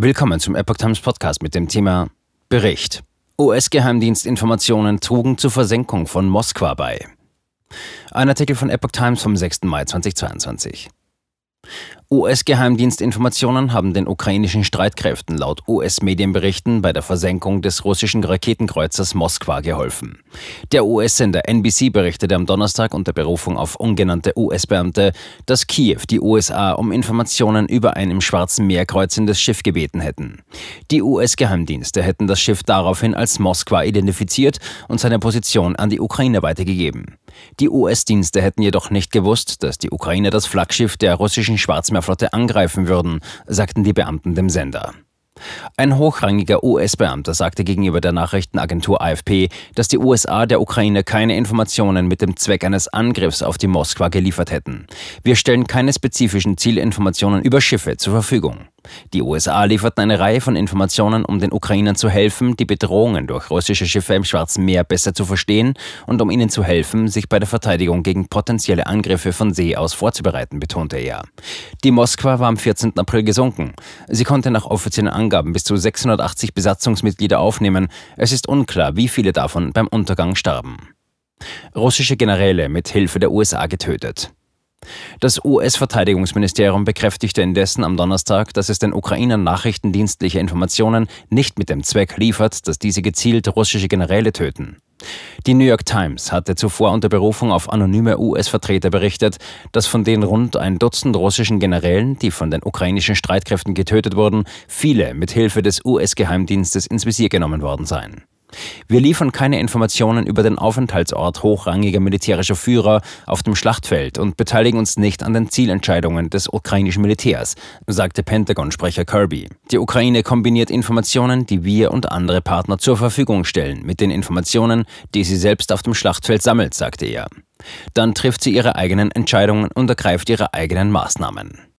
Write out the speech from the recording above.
Willkommen zum Epoch Times Podcast mit dem Thema Bericht. US-Geheimdienstinformationen trugen zur Versenkung von Moskwa bei. Ein Artikel von Epoch Times vom 6. Mai 2022. US-Geheimdienstinformationen haben den ukrainischen Streitkräften laut US-Medienberichten bei der Versenkung des russischen Raketenkreuzers Moskwa geholfen. Der US-Sender NBC berichtete am Donnerstag unter Berufung auf ungenannte US-Beamte, dass Kiew die USA um Informationen über ein im Schwarzen Meer kreuzendes Schiff gebeten hätten. Die US-Geheimdienste hätten das Schiff daraufhin als Moskwa identifiziert und seine Position an die Ukraine weitergegeben. Die US-Dienste hätten jedoch nicht gewusst, dass die Ukraine das Flaggschiff der russischen Schwarzmeerflotte angreifen würden, sagten die Beamten dem Sender. Ein hochrangiger US-Beamter sagte gegenüber der Nachrichtenagentur AFP, dass die USA der Ukraine keine Informationen mit dem Zweck eines Angriffs auf die Moskwa geliefert hätten. Wir stellen keine spezifischen Zielinformationen über Schiffe zur Verfügung. Die USA lieferten eine Reihe von Informationen, um den Ukrainern zu helfen, die Bedrohungen durch russische Schiffe im Schwarzen Meer besser zu verstehen und um ihnen zu helfen, sich bei der Verteidigung gegen potenzielle Angriffe von See aus vorzubereiten, betonte er. Die Moskwa war am 14. April gesunken. Sie konnte nach offiziellen Angaben bis zu 680 Besatzungsmitglieder aufnehmen. Es ist unklar, wie viele davon beim Untergang starben. Russische Generäle mit Hilfe der USA getötet. Das US-Verteidigungsministerium bekräftigte indessen am Donnerstag, dass es den Ukrainern nachrichtendienstliche Informationen nicht mit dem Zweck liefert, dass diese gezielt russische Generäle töten. Die New York Times hatte zuvor unter Berufung auf anonyme US-Vertreter berichtet, dass von den rund ein Dutzend russischen Generälen, die von den ukrainischen Streitkräften getötet wurden, viele mit Hilfe des US-Geheimdienstes ins Visier genommen worden seien. Wir liefern keine Informationen über den Aufenthaltsort hochrangiger militärischer Führer auf dem Schlachtfeld und beteiligen uns nicht an den Zielentscheidungen des ukrainischen Militärs, sagte Pentagon-Sprecher Kirby. Die Ukraine kombiniert Informationen, die wir und andere Partner zur Verfügung stellen, mit den Informationen, die sie selbst auf dem Schlachtfeld sammelt, sagte er. Dann trifft sie ihre eigenen Entscheidungen und ergreift ihre eigenen Maßnahmen.